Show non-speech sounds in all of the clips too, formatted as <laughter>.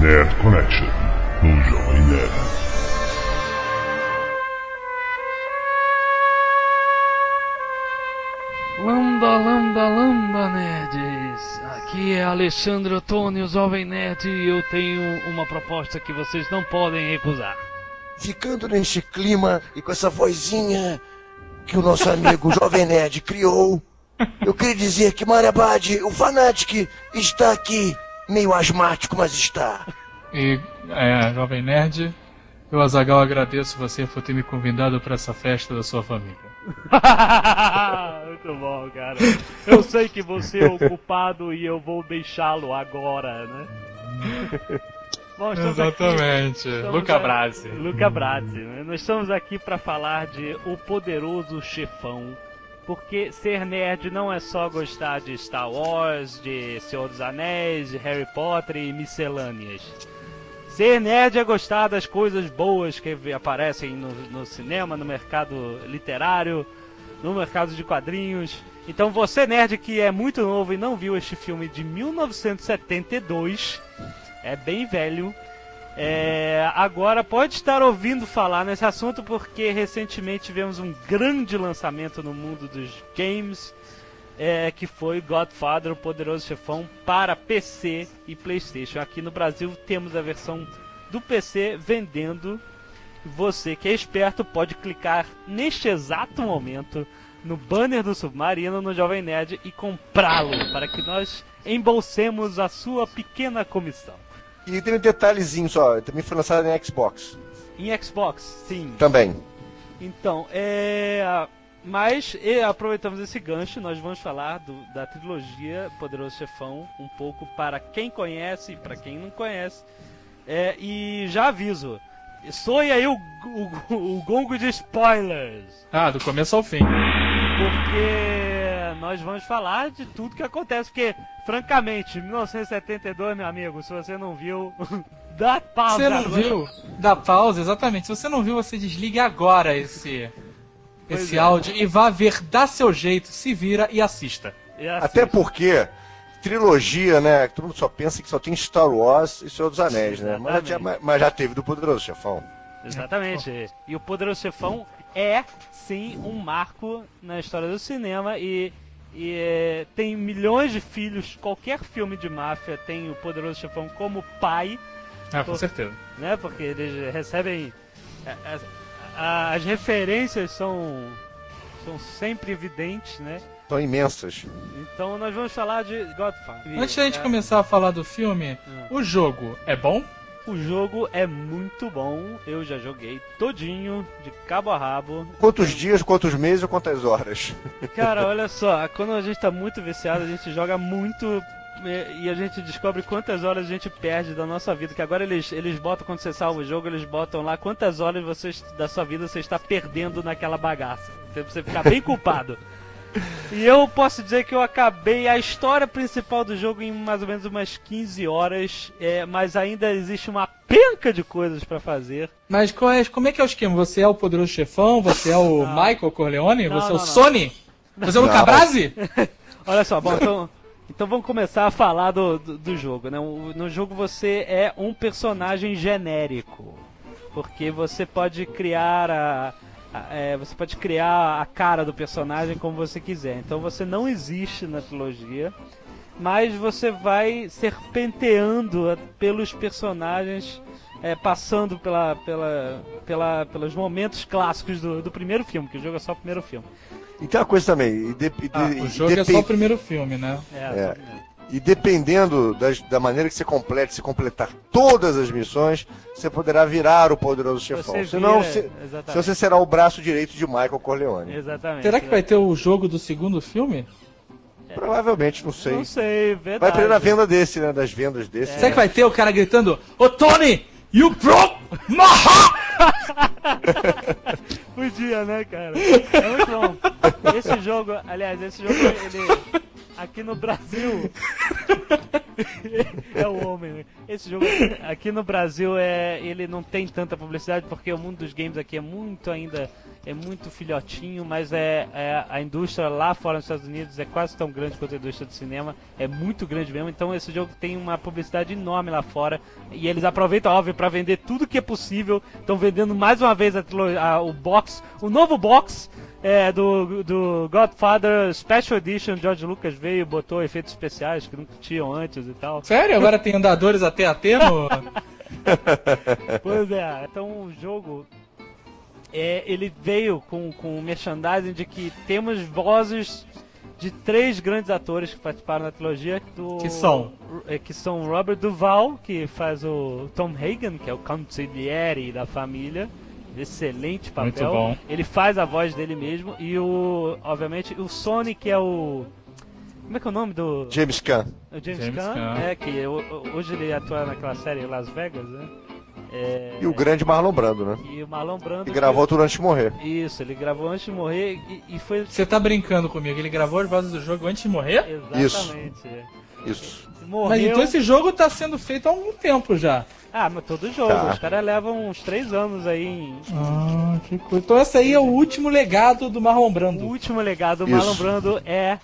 Nerd Connection, no Jovem Nerd. Lambda, lambda, lambda, nerds! Aqui é Alexandre Ottoni, o Jovem Nerd, e eu tenho uma proposta que vocês não podem recusar. Ficando neste clima e com essa vozinha que o nosso amigo <laughs> Jovem Nerd criou, eu queria dizer que Marabad, o Fanatic, está aqui, meio asmático, mas está. E, é, Jovem Nerd, eu, Azagal, agradeço você por ter me convidado para essa festa da sua família. <laughs> Muito bom, cara. Eu sei que você é ocupado e eu vou deixá-lo agora, né? Bom, estamos Exatamente. aqui- Luca Brasi. Luca Brasi. né? Nós estamos aqui para falar de O Poderoso Chefão. Porque ser nerd não é só gostar de Star Wars, de Senhor dos Anéis, de Harry Potter e miscelâneas. Ser nerd é gostar das coisas boas que aparecem no, no cinema, no mercado literário, no mercado de quadrinhos. Então você nerd que é muito novo e não viu este filme de 1972, é bem velho, é, agora pode estar ouvindo falar nesse assunto porque recentemente tivemos um grande lançamento no mundo dos games é, que foi Godfather, o Poderoso Chefão, para PC e PlayStation. Aqui no Brasil temos a versão do PC vendendo. Você que é esperto pode clicar neste exato momento no banner do Submarino no Jovem Nerd e comprá-lo para que nós embolsemos a sua pequena comissão. E tem um detalhezinho só, também foi lançado em Xbox Em Xbox, sim. também. Então, é. Mas e aproveitamos esse gancho, nós vamos falar do- da trilogia Poderoso Chefão, um pouco para quem conhece e para quem não conhece. É, e já aviso, soe aí o, o, o gongo de spoilers, Ah, do começo ao fim. porque nós vamos falar de tudo que acontece, porque, francamente, 1972, meu amigo, se você não viu, <laughs> dá pausa. Você não agora. viu? Dá pausa, exatamente. Se você não viu, você desligue agora esse, Pois esse é. áudio e vá ver, dá seu jeito, se vira e assista. E assim, Até porque trilogia, né? Todo mundo só pensa que só tem Star Wars e Senhor dos Anéis, né? Mas já, mas já teve do Poderoso Chefão. Exatamente. E o Poderoso Chefão é, sim, um marco na história do cinema e, e, é, tem milhões de filhos. Qualquer filme de máfia tem o Poderoso Chefão como pai, Ah, com Pô. certeza. né? Porque eles recebem. é, As, as referências são, são sempre evidentes, né? São imensas. Então nós vamos falar de Godfather. Antes da gente É, começar a falar do filme, Hum. o jogo é bom? O jogo é muito bom. Eu já joguei todinho, de cabo a rabo. Quantos dias, quantos meses ou quantas horas? Cara, <laughs> olha só, quando a gente tá muito viciado, a gente joga muito e, a gente descobre quantas horas a gente perde da nossa vida. Que agora eles, eles botam, quando você salva o jogo, eles botam lá quantas horas você, da sua vida você está perdendo naquela bagaça. Pra você ficar bem culpado. <laughs> E eu posso dizer que eu acabei a história principal do jogo em mais ou menos umas 15 horas, é, mas ainda existe uma penca de coisas pra fazer. Mas qual é- como é que é o esquema? Você é o poderoso chefão? Você é o Michael Corleone? Não, você é não, o não. Sony? Você é o Luca Não. Brasi? <laughs> Olha só, bom, então, então vamos começar a falar do, do, do jogo, né? O- No jogo você é um personagem genérico. Porque você pode criar a. é, você pode criar a cara do personagem como você quiser. Então você não existe na trilogia. Mas você vai serpenteando pelos personagens. é, passando pela, pela, pela, pelos momentos clássicos do, do primeiro filme, que o jogo é só o primeiro filme. E tem uma coisa também. De- de- Ah, o jogo é depen- só o primeiro filme, né? É, É. só o primeiro. E dependendo das- da maneira que você complete, se completar todas as missões, você poderá virar o poderoso chefão. Você Senão, vira- se, você será o braço direito de Michael Corleone. Exatamente. Será que vai ter o jogo do segundo filme? Provavelmente, não sei. Não sei, verdade. Vai perder na venda desse, né? Das vendas desse. É. Será que vai ter o cara gritando Ô Tony, you broke my heart! <laughs> Podia, né, cara? É muito bom. Esse jogo, aliás, esse jogo, ele. Aqui no Brasil. <laughs> é o homem, né? Esse jogo aqui no Brasil é. Ele não tem tanta publicidade porque o mundo dos games aqui é muito ainda é muito filhotinho, mas é, é, a indústria lá fora nos Estados Unidos é quase tão grande quanto a indústria do cinema, é muito grande mesmo, então esse jogo tem uma publicidade enorme lá fora. E eles aproveitam, óbvio, para vender tudo que é possível, estão vendendo mais uma vez a, a, o box, o novo box é, do, do Godfather Special Edition, George Lucas veio e botou efeitos especiais que nunca tinham antes e tal. Sério? Agora tem andadores até a no... <laughs> pois é, então o jogo é, ele veio com, com merchandising de que temos vozes de três grandes atores que participaram da trilogia. Do, que são? É, que são Robert Duval, que faz o Tom Hagen, que é o consigliere da família. Excelente papel. Muito bom. Ele faz a voz dele mesmo. E o. Obviamente, o Sony, que é o. Como é que é o nome do. James Caan. O James, James Caan, Caan. é, que hoje ele atua naquela série Las Vegas, né? É... E o grande Marlon Brando, né? E o Marlon Brando. E gravou que... antes de morrer. Isso, ele gravou antes de morrer e, e, foi. Você tá brincando comigo? Ele gravou as vozes do jogo antes de morrer? Exatamente. Isso. Isso. Morreu... Mas então esse jogo tá sendo feito há algum tempo já. Ah, mas todo jogo. Tá. Os caras levam uns três anos aí em. Ah, que coisa. Então esse aí é o último legado do Marlon Brando. O último legado do Isso. Marlon Brando é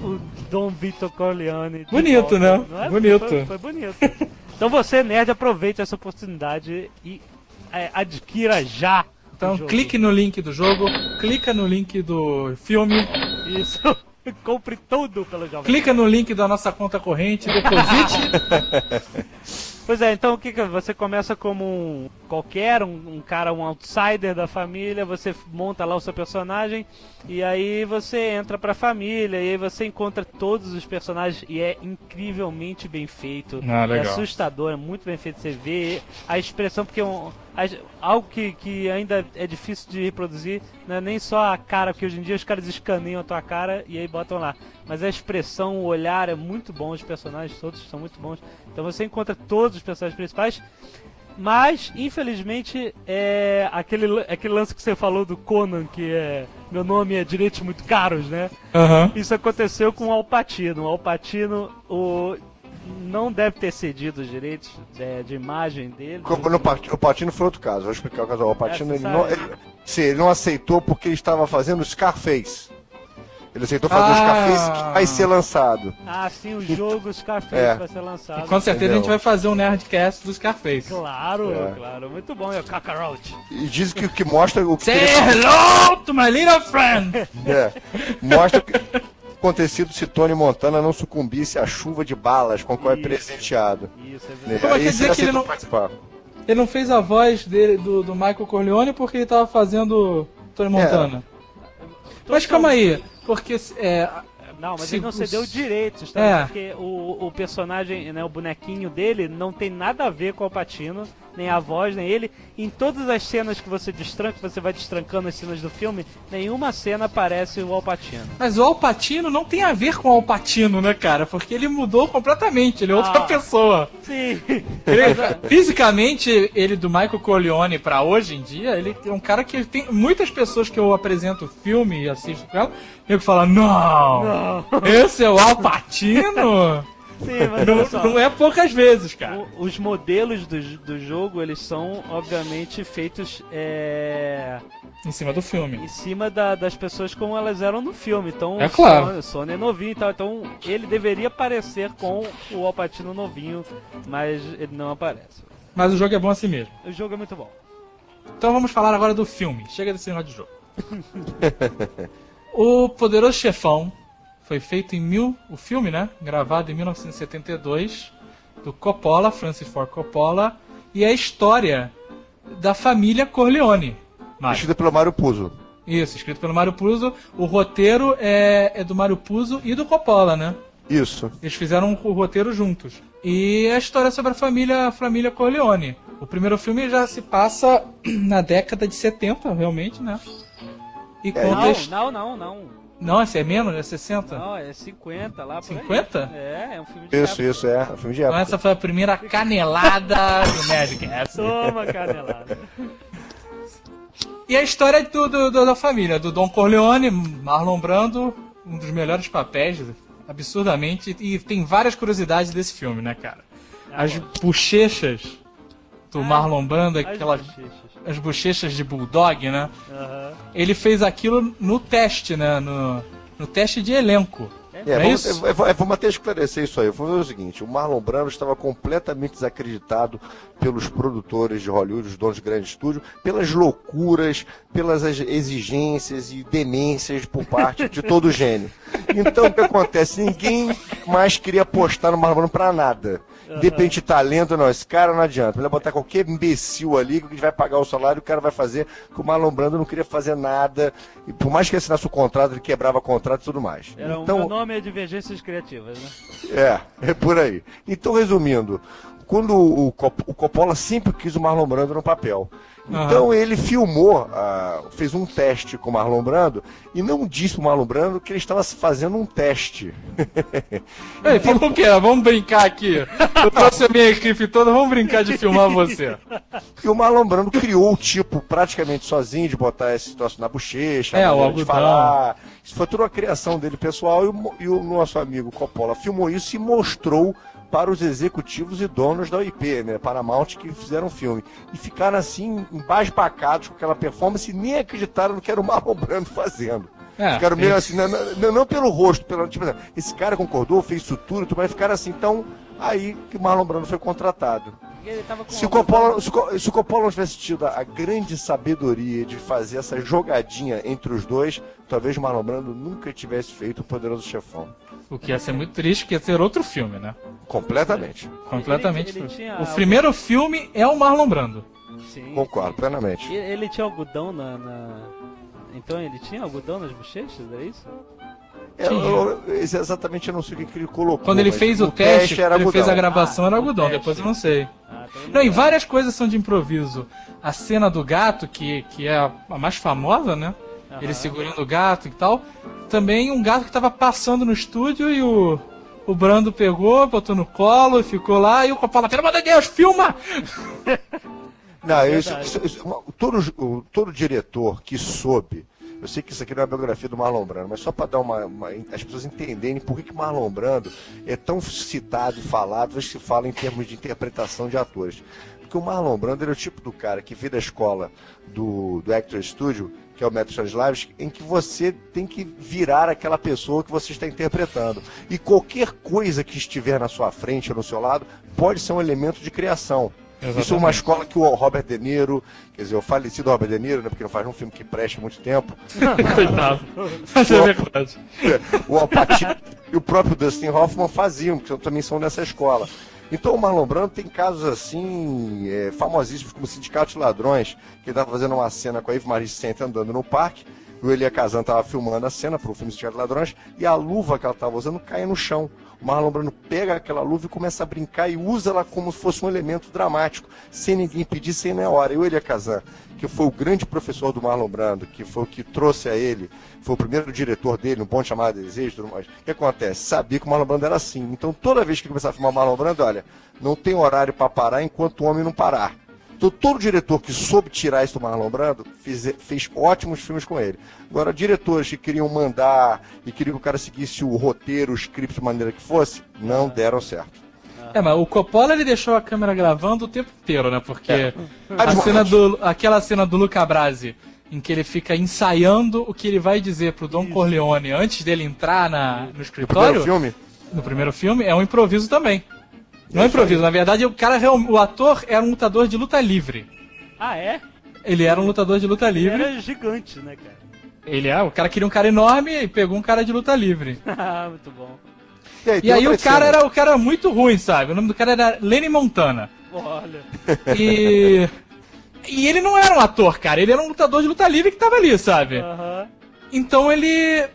o Dom Vito Corleone. Bonito, volta, né? É? Bonito. Foi, foi bonito. <laughs> Então você, nerd, aproveite essa oportunidade e é, adquira já. Então clique no link do jogo, clica no link do filme. Isso. <laughs> Compre tudo pelo Jovem. Clica no link da nossa conta corrente, deposite. <laughs> Pois é, então o que, que você começa como um qualquer, um, um, cara, um outsider da família, você monta lá o seu personagem e aí você entra pra família e aí você encontra todos os personagens e é incrivelmente bem feito. Ah, é assustador, é muito bem feito. Você vê a expressão, porque um, algo que, que ainda é difícil de reproduzir, não é nem só a cara, porque hoje em dia os caras escaneiam a tua cara e aí botam lá. Mas a expressão, o olhar é muito bom, os personagens todos são muito bons. Então você encontra todos os personagens principais. Mas, infelizmente, é aquele, aquele lance que você falou do Conan, que é. Meu nome é Direitos Muito Caros, né? Uhum. Isso aconteceu com o Alpatino. O Alpatino, o não deve ter cedido os direitos de, de imagem dele. No, o Patino foi outro caso, vou explicar o caso. O Patino, ele não, ele, sim, ele não aceitou porque ele estava fazendo Scarface. Ele aceitou fazer ah. o Scarface que vai ser lançado. Ah, sim, o jogo Scarface é. vai ser lançado. E com certeza Entendeu? a gente vai fazer um Nerdcast do Scarface. Claro, é. claro. Muito bom, é o Kakarot. E diz que o que mostra o que. Say hello to my little friend! É. Mostra que acontecido se Tony Montana não sucumbisse à chuva de balas com a qual é presenteado. Isso, é verdade. Né? quer dizer que ele não, participar. ele não fez a voz dele, do, do Michael Corleone porque ele estava fazendo Tony Montana. É. Mas calma aí, porque é, não, mas Se, ele não cedeu direitos, tá? É. Porque o, o personagem, né, o bonequinho dele, não tem nada a ver com o Patino, nem a voz, nem ele. Em todas as cenas que você destranca, você vai destrancando as cenas do filme, nenhuma cena aparece o Alpatino. Mas o Alpatino não tem a ver com o Alpatino, né, cara? Porque ele mudou completamente, ele é outra ah, pessoa. Sim. Ele, <laughs> fisicamente, ele do Michael Corleone pra hoje em dia, ele é um cara que tem muitas pessoas que eu apresento filme e assisto com ela, eu falo, não, não, esse é o Alpatino? <laughs> Sim, mas não, não, é poucas vezes, cara. O, os modelos do, do jogo, eles são, obviamente, feitos é... em cima do filme. Em cima da, das pessoas como elas eram no filme. Então, é claro. Sony, Sony é novinho e tal. Então, ele deveria parecer com o Alpatino novinho, mas ele não aparece. Mas o jogo é bom assim mesmo. O jogo é muito bom. Então vamos falar agora do filme. Chega desse negócio de jogo. <laughs> o Poderoso Chefão foi feito em mil, o filme, né? Gravado em 1972 do Coppola, Francis Ford Coppola, e é a história da família Corleone. Escrito pelo Mário Puzo. Isso, escrito pelo Mário Puzo. O roteiro é, é do Mário Puzo e do Coppola, né? Isso. Eles fizeram o roteiro juntos. E é a história sobre a família, a família Corleone. O primeiro filme já se passa <clears throat> na década de 70, realmente, né? E é, conta não, não, não, não. Não, esse é menos, é 60? Não, é 50 lá. 50? É, é um filme de Isso, época. isso, é. Um filme de época. Então essa foi a primeira canelada do Nerdcast. Toma canelada. E a história do, do, do, da família, do Don Corleone, Marlon Brando, um dos melhores papéis, absurdamente, e tem várias curiosidades desse filme, né, cara? Ah, As bochechas do ah, Marlon Brando, aquelas as bochechas de bulldog, né? Aham. Ele fez aquilo no teste, né? No, no teste de elenco. É, Não é vamos, isso? é, é, vamos até esclarecer isso aí. Foi o seguinte: o Marlon Brando estava completamente desacreditado pelos produtores de Hollywood, os donos de grande estúdio, pelas loucuras, pelas ex- exigências e demências por parte de todo gênio. <laughs> Então o que acontece? Ninguém mais queria apostar no Marlon Brando pra nada. Independente de talento, não, esse cara não adianta. Vai botar qualquer imbecil ali que vai pagar o salário, o cara vai fazer, que o Marlon Brando não queria fazer nada. E por mais que assinasse o contrato, ele quebrava o contrato e tudo mais. Era, então, O nome é Divergências Criativas, né? é, é por aí. Então, resumindo, quando o, Cop- o Coppola sempre quis o Marlon Brando no papel. Então ele filmou, ah, fez um teste com o Marlon Brando e não disse pro Marlon Brando que ele estava fazendo um teste. <laughs> Ele falou o quê? Vamos brincar aqui. Eu trouxe a minha equipe toda, vamos brincar de filmar você. E o Marlon Brando criou o tipo praticamente sozinho de botar esse troço na bochecha, É, a o de falar. Isso foi toda uma criação dele pessoal e o, e o nosso amigo Coppola filmou isso e mostrou para os executivos e donos da OIP, né, Paramount, que fizeram o filme. E ficaram assim, embasbacados com aquela performance e nem acreditaram no que era o Marlon Brando fazendo. É, ficaram meio tem- assim, não, não- não pelo rosto, pelo, tipo, assim, esse cara concordou, fez isso tudo, mas ficaram assim, então, aí que o Marlon Brando foi contratado. Ele Se o, Coppola, se, o se o Coppola não tivesse tido a grande sabedoria de fazer essa jogadinha entre os dois, talvez o Marlon Brando nunca tivesse feito o Poderoso Chefão. O que ia ser muito triste, que ia ser outro filme, né? Completamente. Completamente. Ele- ele tinha o primeiro filme é o Marlon Brando. Sim. Concordo, plenamente. E- Ele tinha algodão na, na- Então ele tinha algodão nas bochechas, é isso? Eu- eu- exatamente eu não sei o que, que ele colocou. Quando ele fez o teste, era quando ele fez a gravação, Ah, era algodão. teste. Depois eu não sei. Ah, tô Não, e várias coisas são de improviso. A cena do gato, que, que é a mais famosa, né? Ele segurando o gato e tal. Também um gato que tava passando no estúdio e o, o Brando pegou, botou no colo e ficou lá. E o Coppola, pelo amor de Deus, filma! Não, É isso, isso- isso- todo, o- todo diretor que soube, eu sei que isso aqui não é a biografia do Marlon Brando, mas só para dar uma, uma- as pessoas entenderem por que, que Marlon Brando é tão citado e falado, hoje se fala em termos de interpretação de atores. Porque o Marlon Brando ele é o tipo do cara que veio da escola do, do Actor Studio, que é o método Stanislavski, em que você tem que virar aquela pessoa que você está interpretando. E qualquer coisa que estiver na sua frente ou no seu lado pode ser um elemento de criação. Isso é uma Exatamente. escola que o Robert De Niro, quer dizer, o falecido Robert De Niro, né, porque não faz um filme que preste muito tempo, <laughs> Coitado. <laughs> Mas é verdade. <laughs> o Al Pacino e o próprio Dustin Hoffman faziam, que também são dessa escola. Então o Marlon Brando tem casos assim, é, famosíssimos como o Sindicato de Ladrões, que ele estava fazendo uma cena com a Eve Marie Saint andando no parque, e o Elia Kazan estava filmando a cena para o filme Sindicato de Ladrões, e a luva que ela estava usando cai no chão. O Marlon Brando pega aquela luva e começa a brincar e usa ela como se fosse um elemento dramático, sem ninguém pedir, sem nem hora. E o Elia Kazan, que foi o grande professor do Marlon Brando, que foi o que trouxe a ele, foi o primeiro diretor dele, um bom chamado Desejo tudo mais. O que acontece? Sabia que o Marlon Brando era assim. Então toda vez que ele começava a filmar Marlon Brando, olha, não tem horário para parar enquanto o homem não parar. Então todo diretor que soube tirar isso do Marlon Brando fez, fez ótimos filmes com ele. Agora, diretores que queriam mandar e queriam que o cara seguisse o roteiro, o script de maneira que fosse, não deram certo. É, mas o Coppola ele deixou a câmera gravando o tempo inteiro, né? Porque É. a cena do, aquela cena do Luca Brasi, em que ele fica ensaiando o que ele vai dizer pro Don Corleone antes dele entrar na, no No escritório, primeiro filme, no primeiro filme, é um improviso também. Não é improviso, na verdade o cara, o ator era um lutador de luta livre. Ah, é? Ele era um lutador de luta Ele livre. era gigante, né, cara? Ele é, o cara queria um cara enorme e pegou um cara de luta livre. <laughs> Ah, Muito bom. e aí, E aí o cara cena. era o cara muito ruim, sabe? O nome do cara era Lenny Montana. Olha. E. E ele não era um ator, cara, ele era um lutador de luta livre que tava ali, sabe? Aham. Então ele.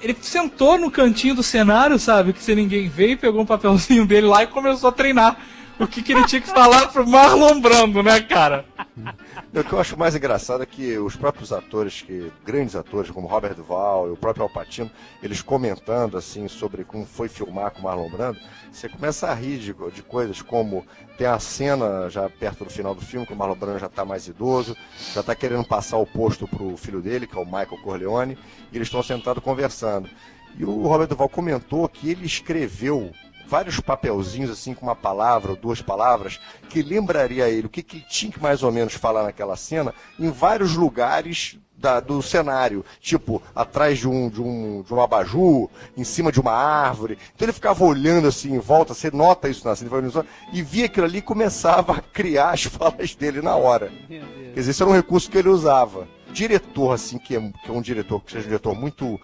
Ele sentou no cantinho do cenário, sabe? Que se ninguém veio, pegou um papelzinho dele lá e começou a treinar o que, que ele tinha que falar pro Marlon Brando, né, cara? O que eu acho mais engraçado é que os próprios atores, que grandes atores como Robert Duval e o próprio Al Pacino, eles comentando assim sobre como foi filmar com o Marlon Brando, você começa a rir de, de coisas como tem a cena já perto do final do filme que o Marlon Brando já está mais idoso, já está querendo passar o posto pro filho dele, que é o Michael Corleone, e eles estão sentados conversando. E o Robert Duval comentou que ele escreveu vários papelzinhos assim com uma palavra ou duas palavras que lembraria ele o que, que tinha que mais ou menos falar naquela cena em vários lugares da- do cenário, tipo atrás de um, de um de um abajur, em cima de uma árvore. Então ele ficava olhando assim em volta, você nota isso na cena, ele e via aquilo ali e começava a criar as <laughs> falas dele na hora. Quer dizer, esse era um recurso que ele usava. Diretor, assim, que é, que é um diretor, que seja um diretor muito,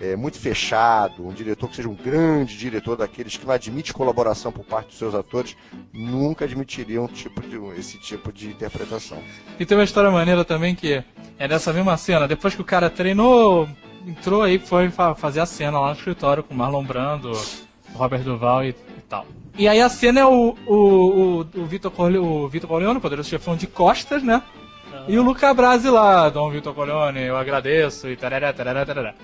é, muito fechado, um diretor que seja um grande diretor daqueles que não admite colaboração por parte dos seus atores, nunca admitiria um tipo de, esse tipo de interpretação. E tem uma história maneira também que é dessa mesma cena. Depois que o cara treinou, entrou aí, foi fa- fazer a cena lá no escritório com o Marlon Brando, o Robert Duval e, e tal. E aí a cena é o, o, o, o Vitor Corle, o Vitor Corleone, o poderoso chefão de costas, né? E o Luca Brasi lá, Dom Vitor Corleone, eu agradeço e tarará, tarará, tarará.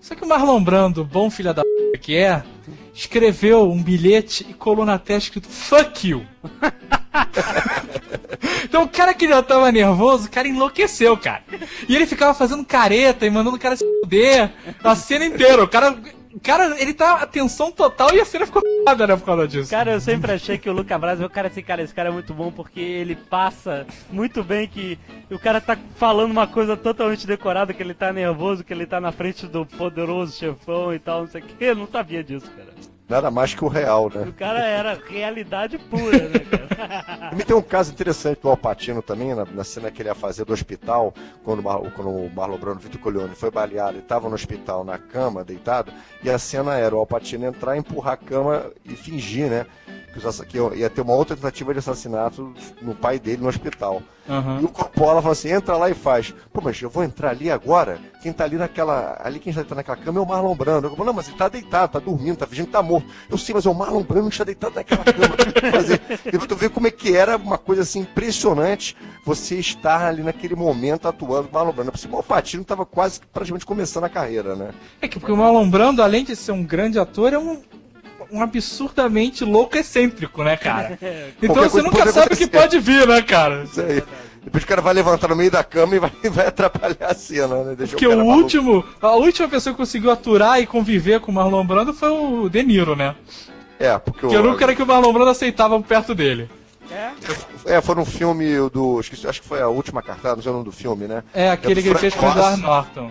Só que o Marlon Brando, bom filho da p que é, escreveu um bilhete e colou na testa escrito Fuck you. <laughs> Então o cara que já tava nervoso, o cara enlouqueceu, cara. E ele ficava fazendo careta e mandando o cara se fuder a cena inteira. O cara, cara, ele tá atenção total e a cena ficou foda, <laughs> né, por causa disso. Cara, eu sempre achei que o Luca Brasi, o cara, esse cara, esse cara é muito bom porque ele passa muito bem que o cara tá falando uma coisa totalmente decorada, que ele tá nervoso, que ele tá na frente do poderoso chefão e tal, não sei o que. Eu não sabia disso, cara. Nada mais que o real, O né? cara era realidade pura, né, cara? Me <laughs> tem um caso interessante do Alpatino também, na, na cena que ele ia fazer do hospital, quando, o Mar- quando o Marlon Brando Vitor Coleone foi baleado e estava no hospital, na cama, deitado, e a cena era o Alpatino entrar, empurrar a cama e fingir, né? Que, os assa- que ia ter uma outra tentativa de assassinato no pai dele no hospital. Aham. E o Coppola falou assim: entra lá e faz. Pô, mas eu vou entrar ali agora? Quem tá ali naquela. Ali quem já tá naquela cama é o Marlon Brando. Eu falei, não, mas ele tá deitado, tá dormindo, tá fingindo que tá morto. Eu sei, mas é o Marlon Brando está deitado naquela cama. <laughs> Fazer? Tu vê como é que era uma coisa assim impressionante você estar ali naquele momento atuando com o Marlon Brando. Por cima, o Patino tava quase praticamente começando a carreira, né? É que porque o Marlon Brando, além de ser um grande ator, é um, um absurdamente louco excêntrico, né, cara? <laughs> Então Qualquer você nunca sabe o que acontecer. pode vir, né, cara? Isso aí. Depois o cara vai levantar no meio da cama e vai, <laughs> vai atrapalhar a cena, né? Deixa Porque cara o maluco. último, a última pessoa que conseguiu aturar e conviver com o Marlon Brando foi o De Niro, né? É, porque Que eu o. era que o Marlon Brando aceitava perto dele. É, foi no filme do. Esqueci, acho que foi a última cartada, não sei o nome do filme, né? É, aquele do que ele fez com o. Edward Norton.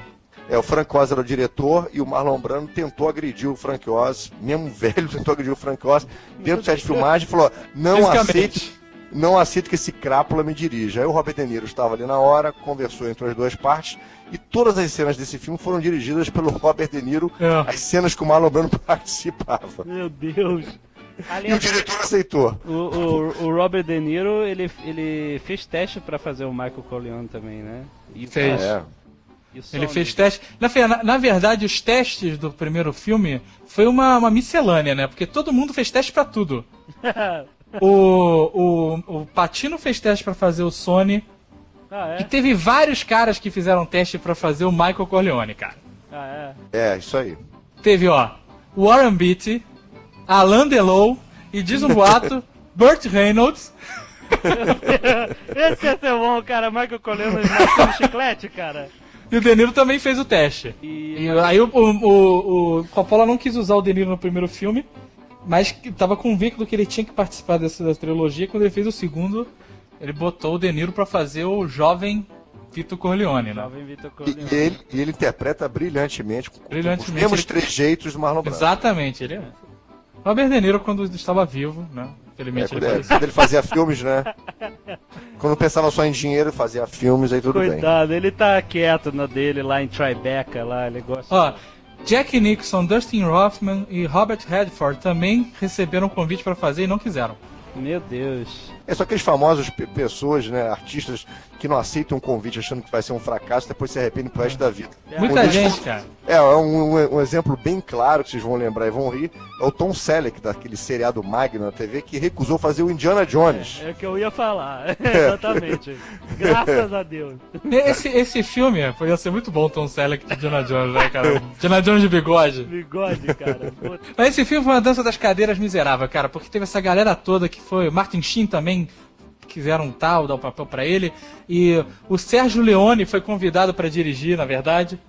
É, o Frank Oz era o diretor e o Marlon Brando tentou agredir o Frank Oz, mesmo <laughs> velho, tentou agredir o Frank Oz dentro do set de filmagem e falou: não aceite, não aceite que esse crápula me dirija. Aí o Robert De Niro estava ali na hora, conversou entre as duas partes e todas as cenas desse filme foram dirigidas pelo Robert De Niro, É. as cenas que o Marlon Brando <laughs> participava. Meu Deus. E o Aliás, diretor aceitou. o, o, o Robert De Niro, ele, ele fez teste pra fazer o Michael Corleone também, né? E Fez. É. Ele fez teste. Na, na- verdade, os testes do primeiro filme foi uma, uma miscelânea, né? Porque todo mundo fez teste pra tudo. <laughs> O, o, o Patino fez teste pra fazer o Sony. ah, E é? teve vários caras que fizeram teste pra fazer o Michael Corleone, cara. Ah, é? É, isso aí. Teve, ó, Warren Beatty, Alain Delon e diz um boato, <laughs> Burt Reynolds. <laughs> Esse ia ser bom, cara. Michael Corleone mascando chiclete, cara. E o De Niro também fez o teste. E, E aí o, o, o, o Coppola não quis usar o De Niro no primeiro filme, mas que tava convicto que ele tinha que participar dessa da trilogia. Quando ele fez o segundo, ele botou o De Niro pra fazer o jovem Vito Corleone, né? Jovem Vitor E, Corleone. e ele, e ele interpreta brilhantemente, Brilhantemente, os mesmos ele- trejeitos do Marlon Brando. Exatamente, ele é. Robert De Niro quando estava vivo, né? É, Infelizmente quando, ele é, quando ele fazia filmes, né? Quando pensava só em dinheiro, fazia filmes, aí tudo bem. Cuidado, ele tá quieto na dele lá em Tribeca, lá, ele gosta. Ó, Jack Nixon, Dustin Hoffman e Robert Redford também receberam convite pra fazer e não quiseram. Meu Deus. É só aqueles famosos pe- pessoas, né, artistas que não aceitam um convite achando que vai ser um fracasso, depois se arrependem pro resto da vida. Muita Um gente, cara. É, é um, um- um exemplo bem claro que vocês vão lembrar e vão rir, é o Tom Selleck, daquele seriado Magno na TV, que recusou fazer o Indiana Jones. É o que eu ia falar. <laughs> <laughs> Exatamente. Graças a Deus. Esse, esse filme podia ser muito bom, Tom Selleck de Diana Jones, né, cara? <laughs> Diana Jones de bigode. Bigode, cara. Mas esse filme foi uma dança das cadeiras miserável, cara, porque teve essa galera toda que foi. Martin Sheen também quiseram um tal, dar o papel pra ele. E o Sérgio Leone foi convidado pra dirigir, na verdade.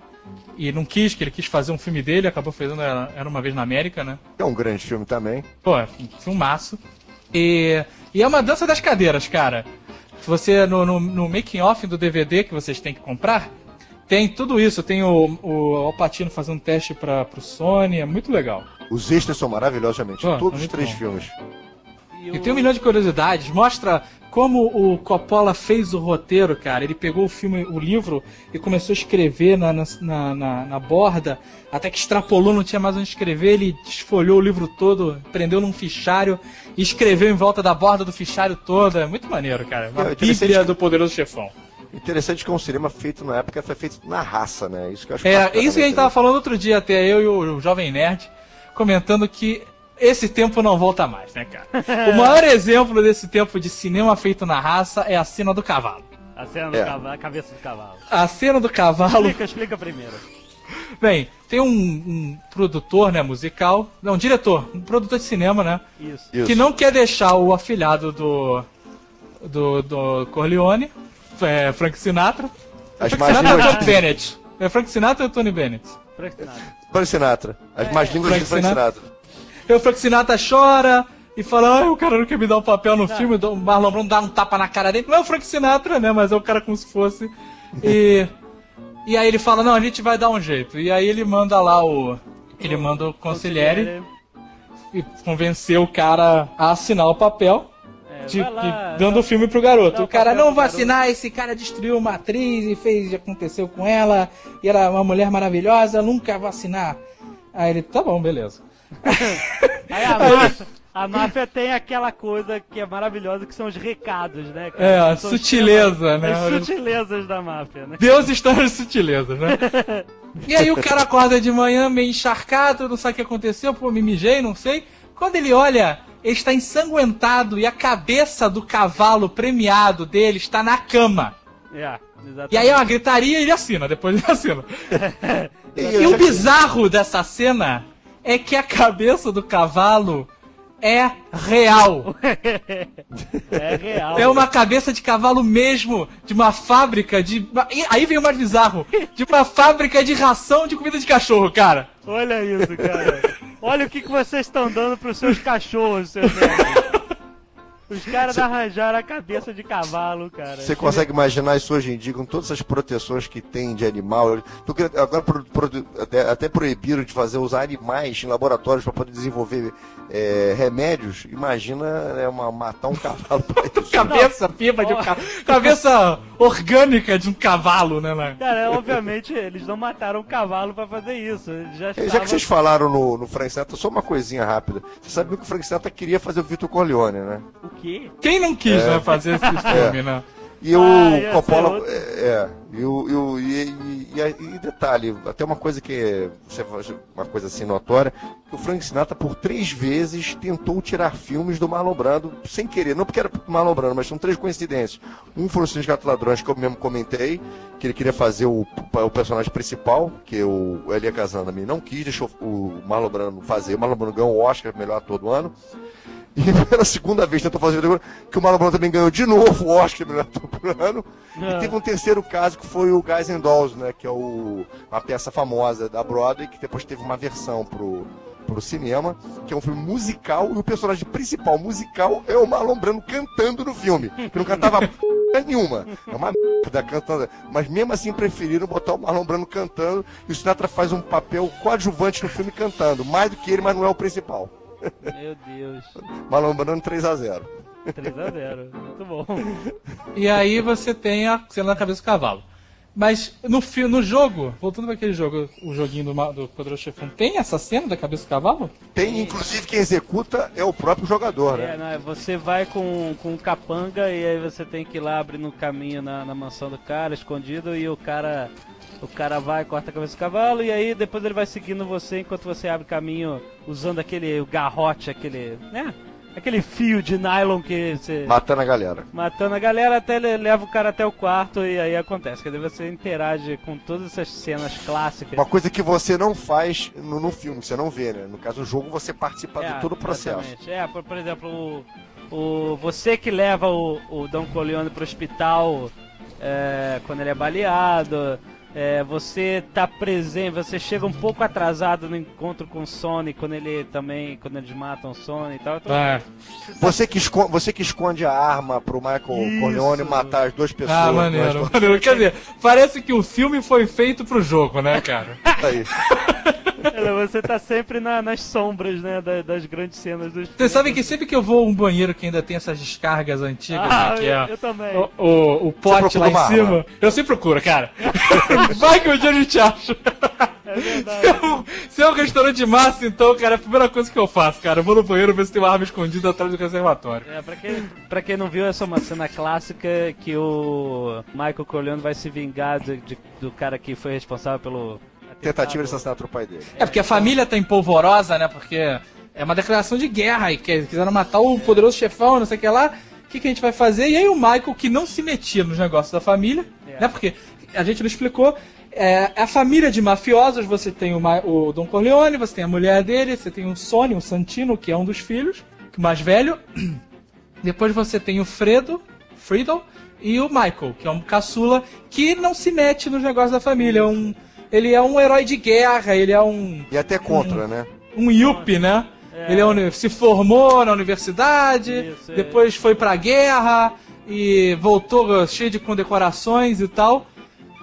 e não quis, que ele quis fazer um filme dele, acabou fazendo Era Uma Vez na América, né? É um grande filme também. Pô, é um filmaço. E, e é uma dança das cadeiras, cara. Você, no, no, no making off do DVD que vocês têm que comprar, tem tudo isso. Tem o, o Alpatino fazendo teste para pro Sony, é muito legal. Os extras são maravilhosos, realmente. Pô, Todos é os três bom. filmes. E tem um milhão de curiosidades. Mostra como o Coppola fez o roteiro, cara. Ele pegou o filme, o livro, e começou a escrever na, na, na, na- borda, até que extrapolou, não tinha mais onde escrever. Ele desfolhou o livro todo, prendeu num fichário e escreveu em volta da borda do fichário toda. É muito maneiro, cara. Uma É, bíblia que- do poderoso chefão. Interessante que é um cinema feito na época, foi feito na raça, né? Isso que eu acho É, isso que a gente tava falando outro dia, até eu e o Jovem Nerd, comentando que esse tempo não volta mais, né, cara? o maior <laughs> exemplo desse tempo de cinema feito na raça é a cena do cavalo. A cena do É. cavalo, a cabeça do cavalo. A cena do cavalo. Explica, explica primeiro. <laughs> Bem, tem um, um produtor, né, musical. Não, um diretor, um produtor de cinema, né? Isso. Isso. Que não quer deixar o afilhado do. do, do Corleone, é, Frank Sinatra. As Frank Sinatra mais ou Tony de- Bennett? É Frank Sinatra ou Tony Bennett? Frank Sinatra. Frank Sinatra. As mais línguas Frank de Frank Sinatra. Sinatra. O Frank Sinatra chora e fala, ah, o cara não quer me dar um papel no filme, o Marlon Brando dá um tapa na cara dele. Não é o Frank Sinatra, né? Mas é o cara como se fosse. E. <laughs> e aí ele fala, não, a gente vai dar um jeito. E aí ele manda lá o. Ele manda o consigliere e convencer o cara a assinar o papel. É, de- lá, de- dando o filme pro garoto. O cara não vai garoto." assinar, esse cara destruiu uma atriz e fez, aconteceu com ela, e era uma mulher maravilhosa, nunca vai assinar. Aí ele, tá bom, beleza. Aí a máfia, a máfia tem aquela coisa que é maravilhosa, que são os recados, né? cara? É, a sutileza, né? As sutilezas da máfia, né? Deus está nas sutilezas, né? <laughs> E aí o cara acorda de manhã meio encharcado, não sabe o que aconteceu, pô, me mijei, não sei. Quando ele olha, ele está ensanguentado e a cabeça do cavalo premiado dele está na cama. É, exatamente. E aí é uma gritaria e ele assina, depois ele assina. <laughs> E, E o bizarro dessa cena é que a cabeça do cavalo é real. <laughs> É real. É uma cabeça de cavalo mesmo, de uma fábrica de. Aí vem o mais bizarro: de uma fábrica de ração de comida de cachorro, cara. Olha isso, cara. Olha o que, que vocês estão dando pros seus cachorros, seus merda. Os caras arranjaram a cabeça de cavalo, cara. Você consegue imaginar isso hoje em dia com todas essas proteções que tem de animal? Agora pro- pro- até, até proibiram de fazer usar animais em laboratórios para poder desenvolver é, remédios. Imagina né, uma- matar um cavalo pra <laughs> isso. Cabeça viva de um cavalo. Cabeça orgânica de um cavalo, né, né? Cara, obviamente eles não mataram o cavalo pra fazer isso. Já Já estavam... que vocês falaram no, no Frank Sinatra, só uma coisinha rápida. Você sabia que o Frank Sinatra queria fazer o Vitor Corleone, né? O quê? Quem não quis, né, fazer esse <laughs> filme, né? E o Ah, Coppola. outro. É, é, e, o, e, e, e- e e detalhe, até uma coisa que é você faz uma coisa assim notória, que o Frank Sinatra por três vezes tentou tirar filmes do Marlon Brando sem querer, não porque era Marlon Brando, mas são três coincidências. Um foi o Sindicato Ladrões, que eu mesmo comentei, que ele queria fazer o, o personagem principal, que o Elia Kazanami não quis, deixou o Marlon Brando fazer. O Marlon Brando ganhou o Oscar melhor ator do ano. E pela segunda vez tentou fazer que o Marlon Brando também ganhou de novo o Oscar melhor ator por ano. E teve um terceiro caso que foi o Guys and Dolls, né? Que é o, uma peça famosa da Broadway, que depois teve uma versão pro, pro cinema, que é um filme musical, e o personagem principal musical é o Marlon Brando cantando no filme. Que não cantava <laughs> p nenhuma. É uma merda cantando. Mas mesmo assim preferiram botar o Marlon Brando cantando e o Sinatra faz um papel coadjuvante no filme cantando. Mais do que ele, mas não é o principal. Meu Deus. Marlon Brando 3 a 0 3x0. Muito bom. E aí você tem a cena da cabeça do cavalo. Mas no, no jogo, voltando para aquele jogo, o joguinho do, do Poderoso Chefão, tem essa cena da cabeça do cavalo? Tem, inclusive, quem executa é o próprio jogador, né? É, não, é, você vai com, com capanga e aí você tem que ir lá abrindo um caminho na, na mansão do cara, escondido, e o cara. O cara vai, corta a cabeça do cavalo, e aí depois ele vai seguindo você enquanto você abre caminho usando aquele garrote, aquele. né? Aquele fio de nylon que você. Matando a galera. Matando a galera até ele leva o cara até o quarto e aí acontece. Quer dizer, você interage com todas essas cenas clássicas. Uma coisa que você não faz no, no filme, você não vê, né? No caso do jogo, você participa de todo o processo. exatamente. É, por, por exemplo, o, o- você que leva o, o Don Corleone pro hospital é, quando ele é baleado. É, você tá presente, você chega um pouco atrasado no encontro com o Sony, quando ele também, quando eles matam o Sony e tal. Então, Ah, Você que, esco- você que esconde a arma pro Michael Isso. Corleone matar as duas pessoas. ah maneiro, nós- maneiro. Quer dizer, parece que o filme foi feito pro jogo, né, cara? Aí. <laughs> você tá sempre na- nas sombras, né, da- das grandes cenas dos Vocês sabem que sempre que eu vou a um banheiro que ainda tem essas descargas antigas, Ah, né, que eu, é eu também. o, o, o pote lá em cima, arma? eu sempre procuro, cara. <laughs> <laughs> Vai que um dia a gente acha. É verdade. Se é, um, se é um restaurante de massa, então, cara, é a primeira coisa que eu faço, cara. Eu vou no banheiro ver se tem uma arma escondida atrás do reservatório. É, pra, quem, pra quem não viu, essa é uma cena clássica que o Michael Corleone vai se vingar de- de- do cara que foi responsável pelo atentado. Tentativa de assassinato do pai dele. É porque a família tá empolvorosa, né? Porque é uma declaração de guerra e que quiseram matar o poderoso chefão, não sei o que lá. O que, que a gente vai fazer? E aí o Michael, que não se metia nos negócios da família, É. né? Porque a gente não explicou. É, a família de mafiosos, você tem o, Ma- o Don Corleone, você tem a mulher dele, você tem o Sonny, o Santino, que é um dos filhos, o mais velho. <clears throat> Depois você tem o Fredo, Friedel, e o Michael, que é um caçula que não se mete nos negócios da família. É um, ele é um herói de guerra, ele é um, E até contra, né? um yuppie, né? Ele é uni- se formou na universidade, Isso, é. depois foi pra guerra e voltou cheio de condecorações e tal.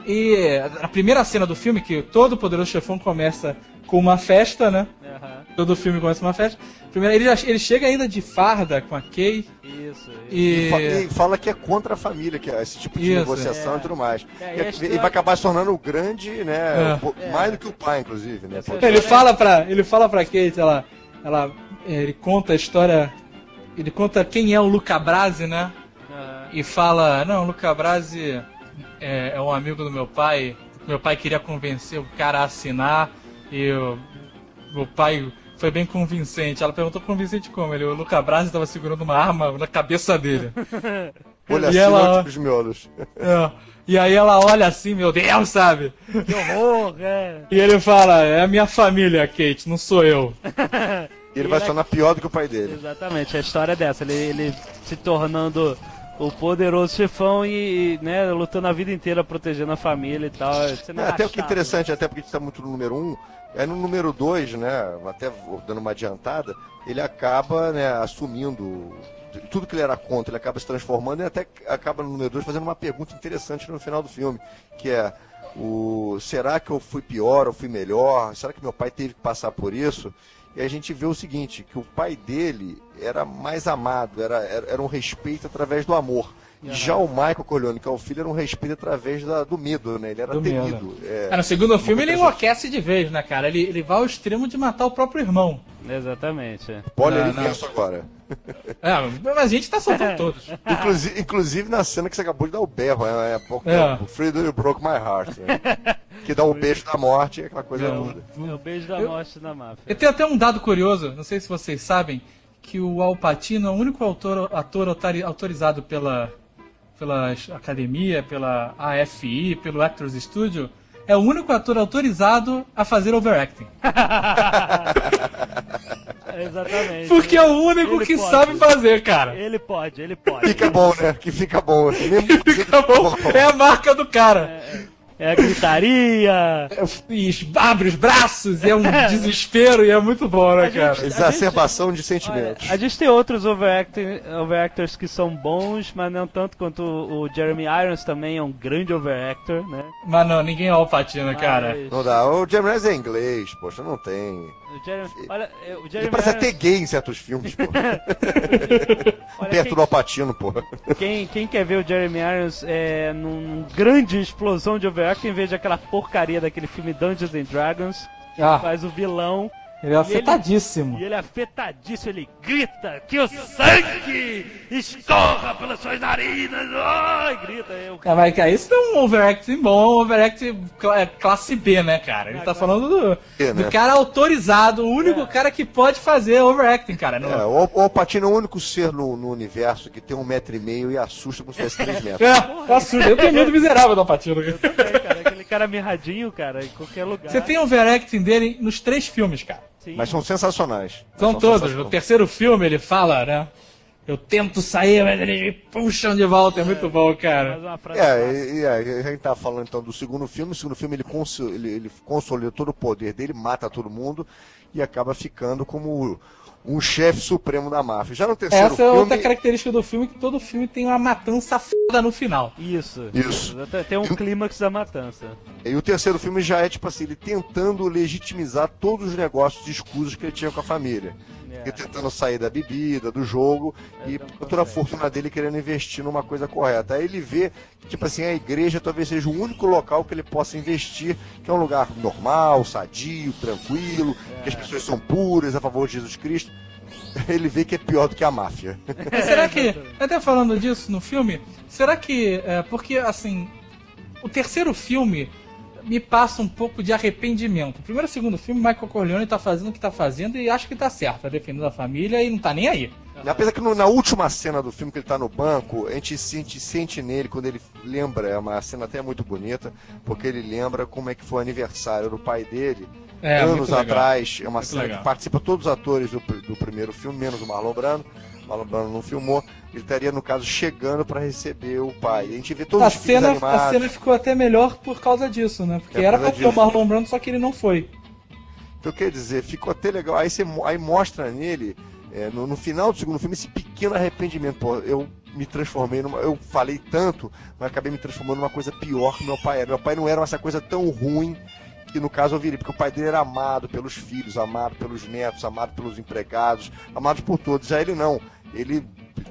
E a primeira cena do filme, que todo poderoso chefão começa com uma festa, né? Aham, Todo filme começa com uma festa. Primeiro, ele, já- ele chega ainda de farda com a Kay Isso. e. E fala que é contra a família, que é esse tipo de Isso. negociação É. e tudo mais. É, E- história- vai acabar se tornando o grande, né? É. pouco- Mais do que o pai, inclusive, né? Pô, Ele fala pra, ele fala pra Kate, ela, ela, ele conta a história, ele conta quem é o Luca Brasi, né? Aham. E fala, não, o Luca Brasi é, é um amigo do meu pai, meu pai queria convencer o cara a assinar e o, o pai foi bem convincente. Ela perguntou convincente como? Ele, o Luca Brasi estava segurando uma arma na cabeça dele. <laughs> Olha E assim, ela- os miolos. <laughs> É. E aí ela olha assim, meu Deus, sabe? Que horror, é. E ele fala, é a minha família, Kate, não sou eu. E ele vai se tornar pior do que o pai dele. Exatamente, a história é dessa, ele, ele se tornando o poderoso chefão e, né, lutando a vida inteira protegendo a família e tal. É, até o que é interessante, até porque a gente está muito no número 1, um, é no número 2, né? Até dando uma adiantada, ele acaba né, assumindo tudo que ele era contra, ele acaba se transformando e até acaba no número 2 fazendo uma pergunta interessante no final do filme, que é o será que eu fui pior ou fui melhor? Será que meu pai teve que passar por isso? E a gente vê o seguinte, que o pai dele era mais amado, era, era, era um respeito através do amor. E Já o Michael Corleone, que é o filho, era um respeito através da- do medo, né? Ele era Do temido. É. É, no segundo filme ele coisa- enlouquece de vez, né, cara? Ele, ele vai ao extremo de matar o próprio irmão. Exatamente. é. Olha ele verso agora. É, mas a gente tá soltando <laughs> todos. Inclusive, inclusive na cena que você acabou de dar o berro, é, é É. tempo. Freedom You Broke My Heart. né? <laughs> que dá o beijo da morte e aquela coisa É. toda. É o beijo da Eu- morte da máfia. Eu tenho até um dado curioso, não sei se vocês sabem, que o Al Pacino é o único autor, ator autori- autorizado pela, pela academia, pela AFI, pelo Actors Studio, é o único ator autorizado a fazer overacting. <laughs> Exatamente. Porque é o único Ele que pode. sabe fazer, cara. Ele pode, ele pode. Fica bom, né? Que fica bom. <laughs> Mesmo que Fica bom, é a marca do cara. É a gritaria. E abre os braços, e é um <laughs> desespero, e é muito bom, né, gente- cara? Exacerbação de Olha, sentimentos. a gente tem outros overacting, overactors que são bons, mas não tanto quanto o, o Jeremy Irons também é um grande overactor, né? Mas não, ninguém é o Patina, cara. Mas Não dá. O Jeremy Irons é inglês, poxa, não tem. O Jeremy, olha, é, o Ele Jeremy parece até Irons, gay em certos filmes, pô. <laughs> Perto quem, do Alpatino, pô. quem, quem quer ver o Jeremy Irons é, num grande explosão de overacting, em vez de aquela porcaria daquele filme Dungeons and Dragons, Ah, faz o vilão ele é afetadíssimo. E ele é afetadíssimo, ele grita que o sangue escorra pelas suas narinas. Ai, grita. Eu... É, mas cara, isso não é um overacting bom, é um overacting é, classe B, né, cara? Ele tá falando do, do né? cara autorizado, o único cara que pode fazer overacting, cara. Não- É, o, o Alpatino é o único ser no, no universo que tem um metro e meio e assusta como se tivesse três <laughs> metros. É, tá sujo. Eu tenho medo miserável do Patino. É, cara, aquele cara mirradinho, cara, em qualquer lugar. Você tem overacting dele nos três filmes, cara. Sim. Mas são sensacionais. São todos. No sensacionais. terceiro filme ele fala, né? eu tento sair, mas eles me puxam de volta. É muito bom, Mais cara. É, e, e, é, a gente tá falando então do segundo filme. O segundo filme ele, conso- ele, ele consolida todo o poder dele, mata todo mundo e acaba ficando como um chefe supremo da máfia. Já no terceiro Essa é filme. outra característica do filme, que todo filme tem uma matança foda no final. Isso. Isso. Tem- Tem um clímax da matança. E o terceiro filme já é, tipo assim, ele tentando legitimizar todos os negócios escusos que ele tinha com a família. É. Tentando sair da bebida, do jogo, É, e toda a fortuna dele querendo investir numa coisa correta. Aí ele vê que, tipo assim, a igreja talvez seja o único local que ele possa investir, que é um lugar normal, sadio, tranquilo, que as É. pessoas são puras, a favor de Jesus Cristo. <laughs> Ele vê que é pior do que a máfia. Será que, até falando disso no filme, será que, é, porque assim, o terceiro filme me passa um pouco de arrependimento. Primeiro e segundo filme, Michael Corleone tá fazendo o que tá fazendo e acha que tá certo, tá defendendo a família e não tá nem aí. Apesar que no- na última cena do filme que ele tá no banco, a gente sente, sente nele quando ele lembra, é uma cena até muito bonita, porque ele lembra como é que foi o aniversário do pai dele, É, anos atrás. É uma Muito cena legal. que participa todos os atores do, do primeiro filme, menos o Marlon Brando. Marlon Brando não filmou. Ele estaria, no caso, chegando para receber o pai. A gente vê todos A os cena, animados. a cena ficou até melhor por causa disso, né? Porque É, era pra ter o. Marlon Brando, só que ele não foi. Então, quer dizer, ficou até legal. Aí, você, aí mostra nele, é, no, no final do segundo filme, esse pequeno arrependimento. Pô, eu me transformei numa. Eu falei tanto, mas acabei me transformando numa coisa pior que meu pai era. Meu pai não era essa coisa tão ruim que no caso eu virei, porque o pai dele era amado pelos filhos, amado pelos netos, amado pelos empregados, amado por todos. Já ele não. Ele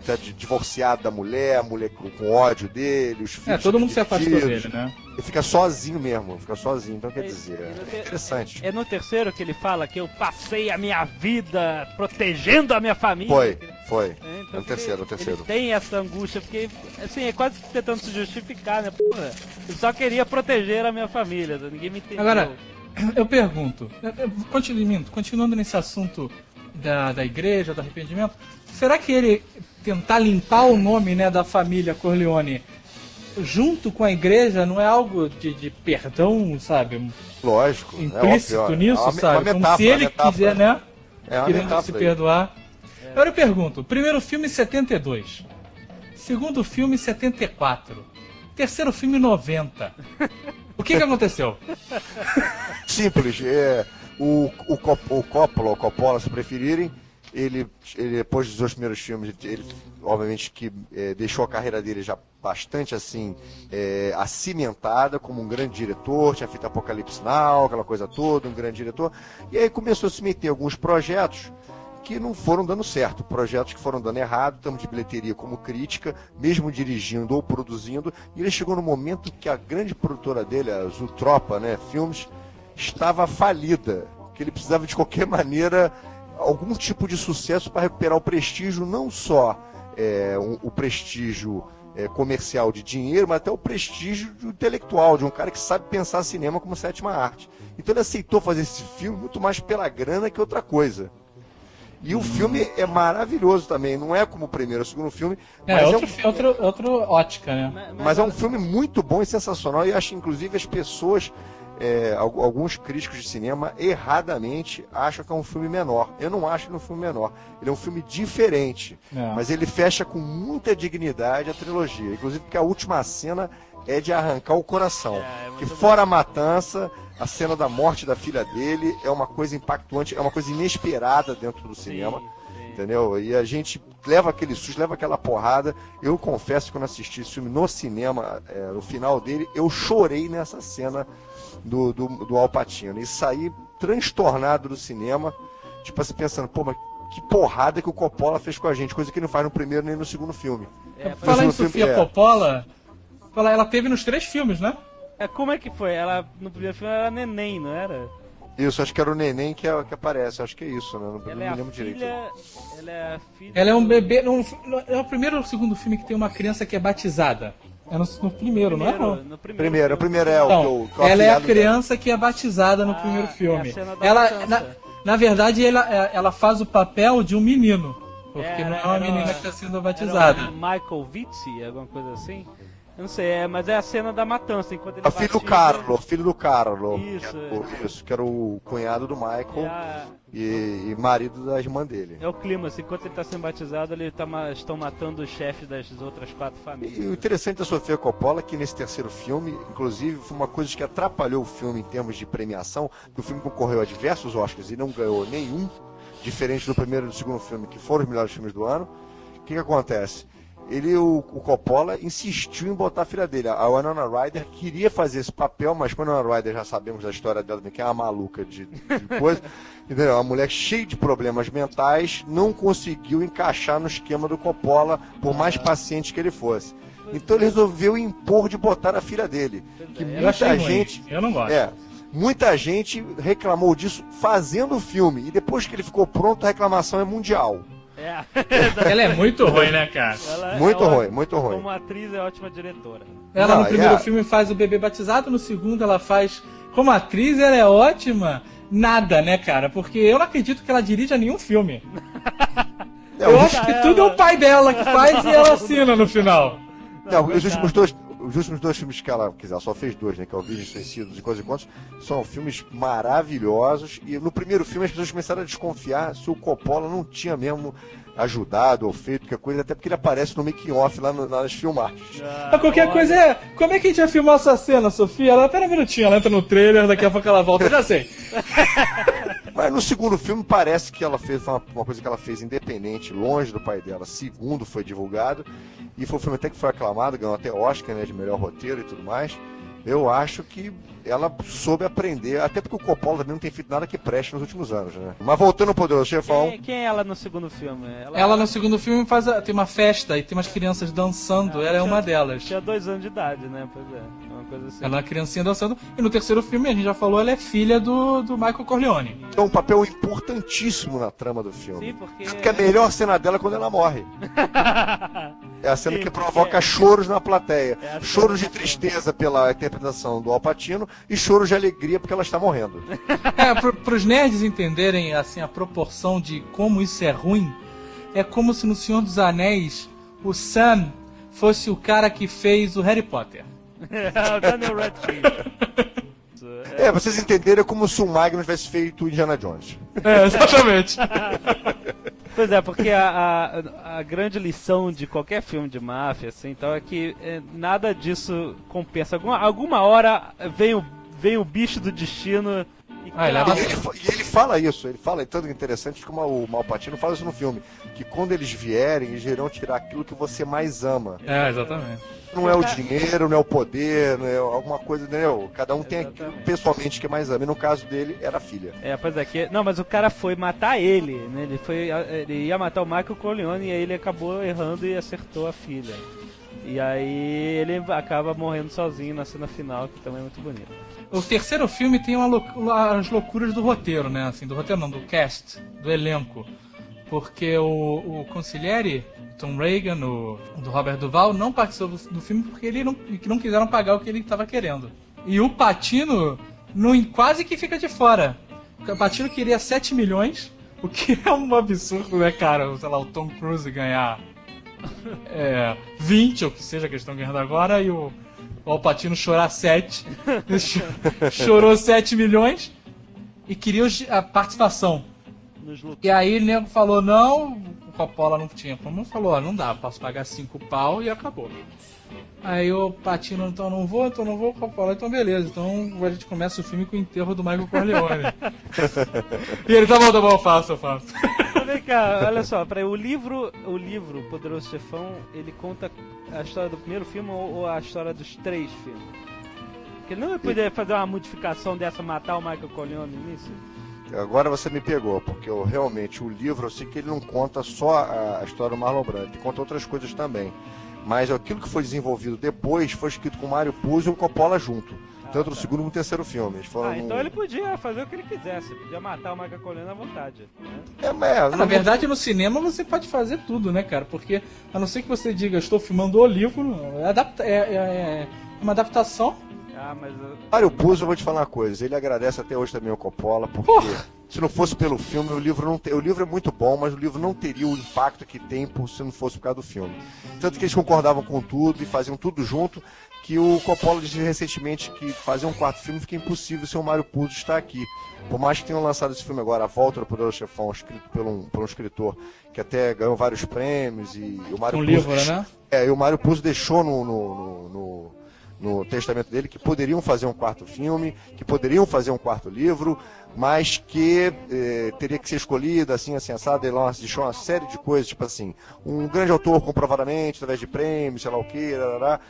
tá di- divorciado da mulher, a mulher com, com ódio dele, os filhos. É, todo mundo se afastou dele, né? Ele fica sozinho mesmo, fica sozinho. Então quer É, dizer, é- é interessante. É no terceiro que ele fala que eu passei a minha vida protegendo a minha família. Foi, foi. É, então É o terceiro, ele, é o terceiro. Ele tem essa angústia, porque, assim, é quase que tentando se justificar, né? Porra, eu só queria proteger a minha família, ninguém me entendeu. Agora, eu pergunto, continuando, continuando nesse assunto da, da igreja, do arrependimento, será que ele tentar limpar o nome né, da família Corleone junto com a igreja não é algo de, de perdão, sabe? Lógico. é Implícito óbvio, nisso, é uma, sabe? Uma Como metáfora, se ele metáfora. quiser, né? É querendo metáfora se perdoar. Agora eu pergunto: primeiro filme 72, segundo filme 74, terceiro filme 90. O que, que aconteceu? Simples. É, o, o, o Coppola, o Coppola, se preferirem, ele, ele depois dos dois primeiros filmes, ele, obviamente que é, deixou a carreira dele já bastante assim é, acimentada como um grande diretor, tinha feito Apocalipse Now, aquela coisa toda, um grande diretor, e aí começou a se meter em alguns projetos que não foram dando certo, projetos que foram dando errado, tanto de bilheteria como crítica, mesmo dirigindo ou produzindo, e ele chegou no momento que a grande produtora dele, a Zutropa, né, Filmes, estava falida, que ele precisava de qualquer <laughs> maneira algum tipo de sucesso para recuperar o prestígio, não só é, o, o prestígio é, comercial de dinheiro, mas até o prestígio intelectual, de um cara que sabe pensar cinema como sétima arte. Então ele aceitou fazer esse filme muito mais pela grana que outra coisa. E o filme é maravilhoso também, não é como o primeiro ou o segundo filme, É, mas, outro, é um, outro, outro ótica, né? mas é um filme muito bom e sensacional, e acho inclusive as pessoas, é, al- alguns críticos de cinema, erradamente acham que é um filme menor. Eu não acho que é um filme menor. Ele é um filme diferente, É. mas ele fecha com muita dignidade a trilogia, inclusive porque a última cena é de arrancar o coração. É, é que bom. fora a matança, a cena da morte da filha dele é uma coisa impactante, é uma coisa inesperada dentro do cinema. Sim, sim. Entendeu? E a gente leva aquele susto, leva aquela porrada. Eu confesso que quando assisti esse filme no cinema, é, no final dele, eu chorei nessa cena do, do, do Al Pacino. E saí transtornado do cinema, tipo assim, pensando, pô, mas que porrada que o Coppola fez com a gente, coisa que ele não faz no primeiro nem no segundo filme. É, Falar em filme, Sofia é. Coppola, fala- ela teve nos três filmes, né? É, como é que foi? Ela, no primeiro filme, era neném, não era? Isso, acho que era o neném que, é- que aparece, acho que é isso, né? Não, não Ela me é a lembro direito. filha... Ela é filha... Ela é um bebê. no- no- é o primeiro ou o segundo filme que tem uma criança que é batizada? É no, no primeiro, não é? Primeiro, Não? no primeiro, Primeiro, o primeiro é o que Então, eu. que eu ela é a afilhado dela. criança que é batizada no Ah, primeiro é filme. da ela, na, na verdade, ela, é- ela faz o papel de um menino. Porque Era- não é uma menina que está sendo batizada. o Michael Vitzi, alguma coisa assim? Eu não sei, é, mas é a cena da matança, enquanto ele É o filho do Carlo, filho do Carlo. Isso, que era o- isso, que era o cunhado do É, Michael a- e, e marido da irmã dele. é o clima, assim, enquanto ele tá sendo batizado, ele tá estão matando os chefes das outras quatro E famílias. o interessante da Sofia Coppola é que nesse terceiro filme, inclusive, foi uma coisa que atrapalhou o filme em termos de premiação, que o filme concorreu a diversos Oscars e não ganhou nenhum, diferente do primeiro e do segundo filme, que foram os melhores filmes do ano. O que, que acontece? Ele, o, o Coppola, insistiu em botar a filha dele. A Winona Ryder queria fazer esse papel, mas quando a Winona Ryder já sabemos da história dela, que é uma maluca de, de coisa, <laughs> entendeu? Uma mulher cheia de problemas mentais, não conseguiu encaixar no esquema do Coppola, por mais paciente que ele fosse. Então ele resolveu impor de botar a filha dele. Que Eu achei muita ruim. gente. Eu não gosto. É. Muita gente reclamou disso fazendo o filme. E depois que ele ficou pronto, a reclamação é mundial. É. Ela é muito ruim, né, cara? Ela é Muito ó- ruim, muito ruim. Como atriz é ótima diretora. Ela Não, no primeiro é- filme faz o bebê batizado, no segundo ela faz. Como atriz, ela é ótima. Nada, né, cara? Porque eu não acredito que ela dirija nenhum filme. É, Eu acho que tudo é o pai dela que faz e ela assina no final. Não, os últimos dois. Os últimos dois filmes que ela, quer dizer, ela só fez dois, né? Que é o Virgens Suicidas e Coisas e Contos, são filmes maravilhosos. E no primeiro filme as pessoas começaram a desconfiar se o Coppola não tinha mesmo ajudado ou feito qualquer coisa, até porque ele aparece no making-off lá, no- lá nas filmagens. Mas qualquer coisa é. Como é que a gente vai filmar essa cena, Sofia? Ela, pera um minutinho, ela entra no trailer, daqui a pouco ela volta. Eu já sei. <laughs> Mas no segundo filme parece que ela fez uma, uma coisa que ela fez independente, longe do pai dela. Segundo foi divulgado. E foi um filme até que foi aclamado, ganhou até Oscar, né? De melhor roteiro e tudo mais. Eu acho que ela soube aprender, até porque o Coppola também não tem feito nada que preste nos últimos anos, né? Mas voltando ao Poderoso Chefão, Quem, quem é ela no segundo filme? Ela no segundo filme faz a- tem uma festa e tem umas crianças dançando. Ela é uma delas. Tinha dois anos de idade, né? Pois é. Uma coisa assim. Ela é uma criancinha dançando. E no terceiro filme, a gente já falou, ela é filha do, do Michael Corleone. é um papel importantíssimo na trama do filme. Sim, porque. Porque a melhor cena dela é quando ela morre. <laughs> É a cena Sim, que porque- provoca choros na plateia. É choros de tristeza pela interpretação do Alpatino e choros de alegria porque ela está morrendo. <laughs> É, pro, pros nerds entenderem assim a proporção de como isso é ruim, é como se no Senhor dos Anéis o Sam fosse o cara que fez o Harry Potter. o <laughs> Daniel Radcliffe. É, vocês entenderem é como se o Magnus tivesse feito Indiana Jones. É, exatamente. <laughs> Pois é, porque a, a, a grande lição de qualquer filme de máfia, assim, então, é que é, nada disso compensa. Alguma, alguma hora vem o, vem o bicho do destino e Ah, ele E ele, e ele fala isso, ele fala, é tanto interessante como o Malpatino fala isso no filme, que quando eles vierem, eles irão tirar aquilo que você mais ama. É, exatamente. Não é o dinheiro, não é o poder, não é alguma coisa, entendeu? Cada um tem aquilo Exatamente. pessoalmente que mais ama. E no caso dele, era a filha. É, pois é, que, não, mas o cara foi matar ele, né? Ele, foi, ele ia matar o Michael Corleone e aí ele acabou errando e acertou a filha. E aí ele acaba morrendo sozinho na cena final, que também é muito bonito. O terceiro filme tem uma as loucuras do roteiro, né? Assim, do roteiro não, do cast, do elenco. Porque o, o Consigliere, Tom Reagan, o, do Robert Duval, não participou do, filme porque ele não, não quiseram pagar o que ele estava querendo. E o Patino não, quase que fica de fora. O Patino queria 7 milhões, o que é um absurdo, né, cara? Sei lá, o Tom Cruise ganhar é, 20, ou que seja que eles estão ganhando agora, e o, Alpatino chorar 7. Ele cho- Chorou 7 milhões e queria a participação. E aí o nego falou não, o Coppola não tinha como, falou, não dá, posso pagar 5 pau e acabou. Aí o Patino, então não vou, então não vou, o Coppola, então beleza, então a gente começa o filme com o enterro do Michael Corleone. <laughs> e ele, tá bom, tá bom, eu faço, eu faço. <laughs> Vem cá, olha só, pra, o livro, o livro Poderoso Chefão, ele conta a história do primeiro filme ou, a história dos três filmes? Porque não ia poder fazer uma modificação dessa, matar o Michael Corleone no início? Agora você me pegou, porque eu realmente, o livro, eu sei que ele não conta só a, a história do Marlon Brando, ele conta outras coisas também. Mas aquilo que foi desenvolvido depois foi escrito com Mário Puzo e o Coppola junto. Tanto no segundo como no terceiro filme. Eles foram Ah, então no- ele podia fazer o que ele quisesse, podia matar o Michael Corleone à vontade. Né? É, mas, Na verdade, no cinema você pode fazer tudo, né, cara? Porque, a não ser que você diga, estou filmando o livro, é, adapta- é- é- é uma adaptação. Ah, mas. uh, Mário Puzo, eu vou te falar uma coisa, ele agradece até hoje também ao Coppola, porque Porra! se não fosse pelo filme, o livro não te... o livro é muito bom, mas o livro não teria o impacto que tem por... se não fosse por causa do filme. Tanto que eles concordavam com tudo e faziam tudo junto, que o Coppola disse recentemente que fazer um quarto filme fica impossível se o Mário Puzo estar aqui. Por mais que tenham lançado esse filme agora, A Volta do Poderoso Chefão, escrito por um, por um escritor que até ganhou vários prêmios e o Mário Um Puzo livro, né? é, e o Mário Puzo deixou no, no, no, no- no testamento dele que poderiam fazer um quarto filme, que poderiam fazer um quarto livro, mas que eh, teria que ser escolhido, assim, assim, assado. Ele deixou uma série de coisas, tipo assim, um grande autor comprovadamente, através de prêmios, sei lá o que,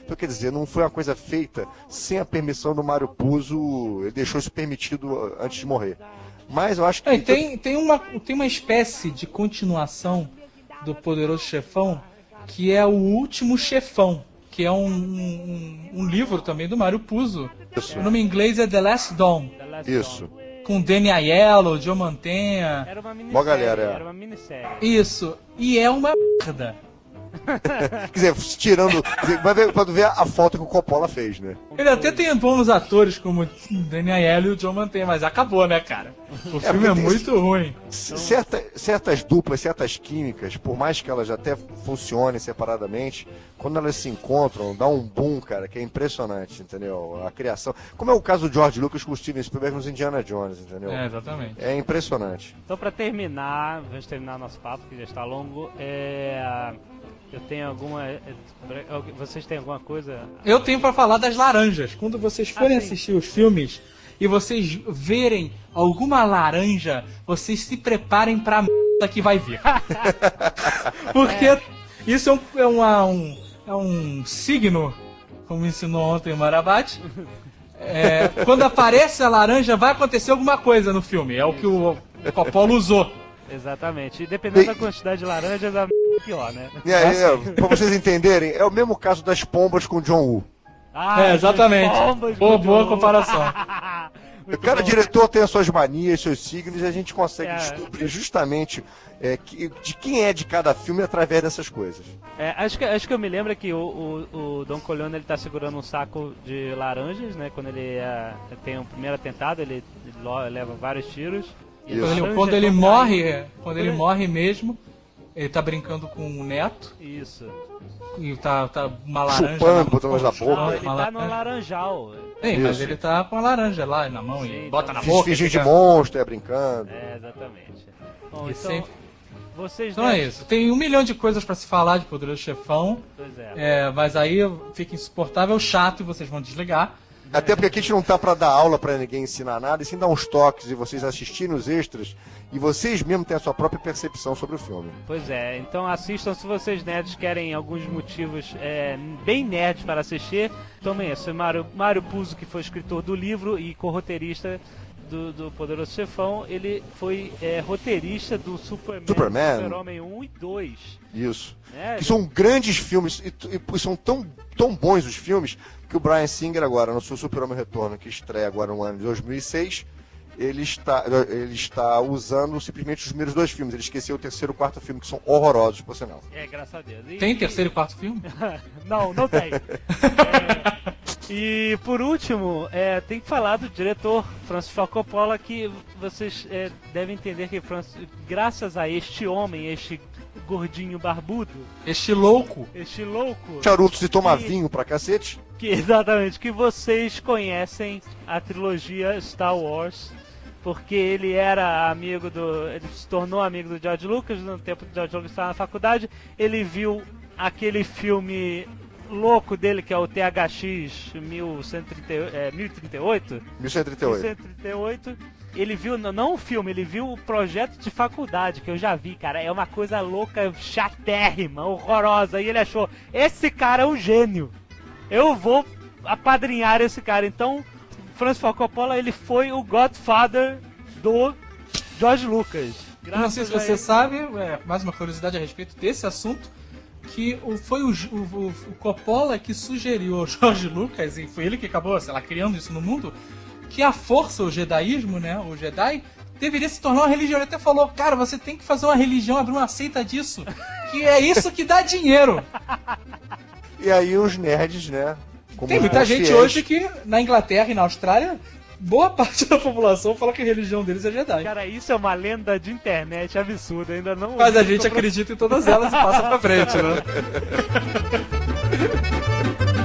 Então, quer dizer, não foi uma coisa feita sem a permissão do Mário Puzo, ele deixou isso permitido ah, antes de morrer. Mas eu acho que. É, tem, tem, uma, tem uma espécie de continuação do Poderoso Chefão que é o Último Chefão, que é um, um, um livro também do Mário Puzo. Isso. O nome em inglês é The Last Dawn, Isso. Com Danny Aiello, Joe Mantegna. Era uma minissérie. Mó galera, é. Era uma minissérie. Isso. E é uma merda. Quer dizer, tirando. Vai ver, quando ver a foto que o Coppola fez, né? Ele até tem bons atores como Danny Aiello e o Joe Mantegna, mas acabou, né, cara? O filme é porque tem- muito ruim. Certa- certas duplas, certas químicas, por mais que elas até funcionem separadamente, quando elas se encontram, dá um boom, cara, que é impressionante, entendeu? A criação. Como é o caso do George Lucas com o Steven Spielberg nos Indiana Jones, entendeu? É, exatamente. É impressionante. Então, pra terminar, vamos terminar nosso papo, que já está longo. É... Eu tenho alguma. é, Vocês têm alguma coisa? Eu tenho pra falar das laranjas. Quando vocês forem Ah, assistir os filmes e vocês verem alguma laranja, vocês se preparem pra merda que vai vir. <laughs> Porque isso é um, é uma- um, é um signo, como ensinou ontem o Marabate. É, quando aparece a laranja, vai acontecer alguma coisa no filme. É o que o Coppola usou. Exatamente. E dependendo da quantidade de laranjas, a é pior, né? E aí, é, pra vocês entenderem, é o mesmo caso das pombas com o John Woo. Ah, É, exatamente. Boa- boa comparação. <laughs> Muito Cada bom. diretor tem as suas manias, seus signos, e a gente consegue É. descobrir justamente é, que- de quem é de cada filme através dessas coisas. É, acho, que, acho que eu me lembro que o, o, o Don Corleone ele tá segurando um saco de laranjas, né? Quando ele é, tem o primeiro atentado, ele, ele leva vários tiros. E Quando ele, quando ele vão morre, quando ele morre mesmo, ele tá brincando com o neto Isso. e tá, tá uma laranja. Chupando, botando na boca. Não, ele uma tá no laranja. laranjal. Sim, mas ele tá com a laranja lá na mão Sim, e bota tá. na boca. fingir e de fica- monstro, é brincando. É, exatamente. Bom, E então, sempre- vocês Então é devem- isso. Tem um milhão de coisas pra se falar de Poderoso Chefão, Pois é. é, mas aí fica insuportável, chato e vocês vão desligar. Até porque aqui a gente não tá pra dar aula pra ninguém ensinar nada, e sim dar uns toques e vocês assistirem os extras e vocês mesmo terem a sua própria percepção sobre o filme. Pois é, então assistam se vocês nerds querem alguns motivos é, bem nerds para assistir. Tomem isso. Mário, Mário Puzo, que foi escritor do livro e co-roteirista do, do Poderoso Chefão, ele foi é, roteirista do Superman, Superman. Super-Homem 1 e 2. Isso. Né? Que são grandes filmes e, e são tão, tão bons os filmes que o Brian Singer agora, no seu Super-Homem Retorno, que estreia agora no ano de 2006, ele está, ele está usando simplesmente os primeiros dois filmes. Ele esqueceu o terceiro e o quarto filme, que são horrorosos, por sinal. É, graças a Deus. E- Tem terceiro e quarto filme? <laughs> não, não tem. <laughs> É, e por último, é, tem que falar do diretor Francis Ford Coppola, que vocês é, devem entender que Francis, graças a este homem, este gordinho barbudo, Este louco. este louco, Charutos e toma E- vinho pra cacete. que exatamente que vocês conhecem a trilogia Star Wars. Porque ele era amigo do. Ele se tornou amigo do George Lucas no tempo que o George Lucas estava na faculdade. Ele viu aquele filme louco dele, que é o THX 1138, é, 1038. 1138. 1138. Ele viu, não- não o filme, ele viu o projeto de faculdade, que eu já vi, cara. É uma coisa louca, chatérrima, horrorosa. E ele achou: esse cara é um gênio. Eu vou apadrinhar esse cara. Então, Francis Ford Coppola, ele foi o Godfather do George Lucas. Eu não sei se Graças você ele. sabe, é, mais uma curiosidade a respeito desse assunto, que o- foi o, o- o Coppola que sugeriu ao <laughs> George Lucas, e foi ele que acabou, sei lá, criando isso no mundo, que a força, o jedaísmo, né, o Jedi, deveria se tornar uma religião. Ele até falou, cara, você tem que fazer uma religião, abrir uma seita disso, que é isso que dá dinheiro. <laughs> E aí os nerds, né? Como Tem muita bons gente hoje que na Inglaterra e na Austrália boa <laughs> parte da população fala que a religião deles é Jedi. Cara, isso é uma lenda de internet absurda, ainda não. Mas a gente acredita em todas elas e passa pra frente, né? <laughs>